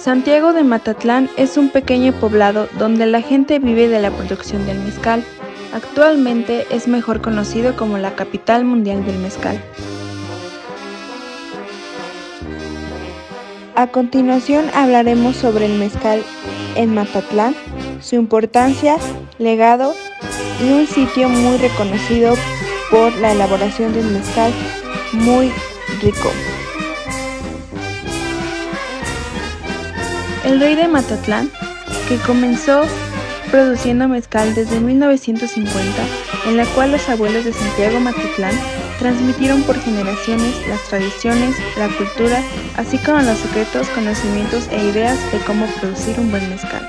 Santiago de Matatlán es un pequeño poblado donde la gente vive de la producción del mezcal. Actualmente es mejor conocido como la capital mundial del mezcal. A continuación hablaremos sobre el mezcal en Matatlán, su importancia, legado y un sitio muy reconocido por la elaboración del mezcal muy rico. El rey de Matatlán, que comenzó produciendo mezcal desde 1950, en la cual los abuelos de Santiago Matatlán transmitieron por generaciones las tradiciones, la cultura, así como los secretos, conocimientos e ideas de cómo producir un buen mezcal.